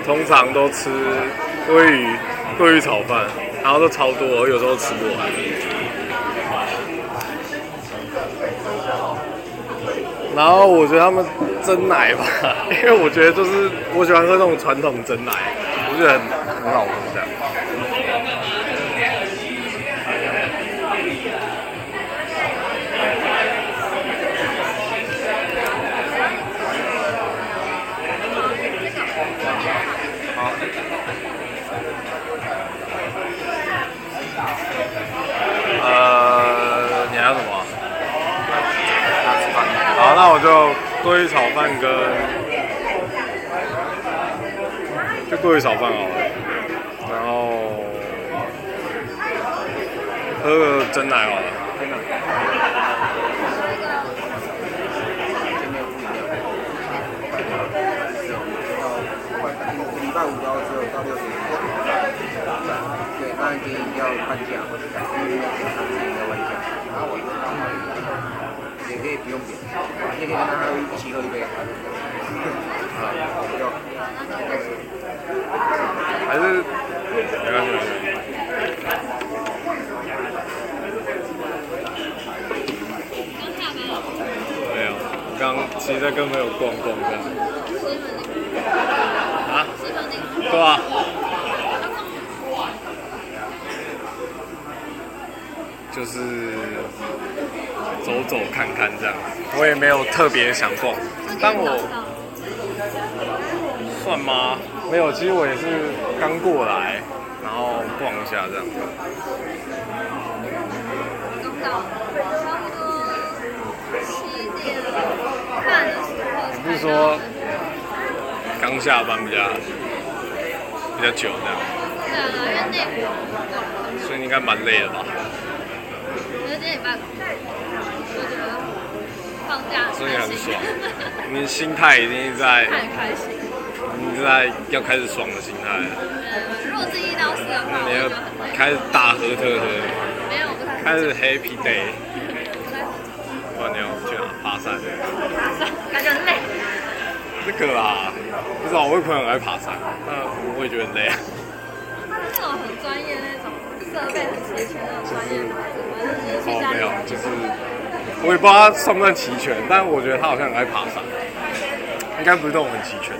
通常都吃鲑鱼鲑鱼炒饭，然后都超多，我有时候吃不完。然后我觉得他们蒸奶吧，因为我觉得就是我喜欢喝那种传统蒸奶，我觉得很很好喝这样。炒饭跟就鲑鱼炒饭好了，然后喝个真奶好了。礼拜五到只有到六点。对，那你要半价或者改，因为他自己的。可以不用点，你也可以跟他一起喝一杯。啊，就还是没关系，没关系。没有，我刚其实在跟朋友逛逛这样。啊？对啊。就是走走看看这样，我也没有特别想逛，但我算吗？没有，其实我也是刚过来，然后逛一下这样。你不是说刚下班比较比较久这样？对啊，因为内所以你应该蛮累的吧？我觉得今天礼拜五，我觉得 所以很爽你心态已经在，很开心。你是在要开始爽的心态了，嗯，如果是一到四的话，我你要。开始大喝特喝，没有，不太开始 happy day，不太 不然你要去哪爬山？感觉很累。这个啦，不知道，我有朋友很爱爬山，那我也觉得很累啊。他是那种很专业那种设备很齐全的专业哦，没有，就是我也不知道他算不算齐全，但我觉得他好像很爱爬山，应该不是那种很齐全。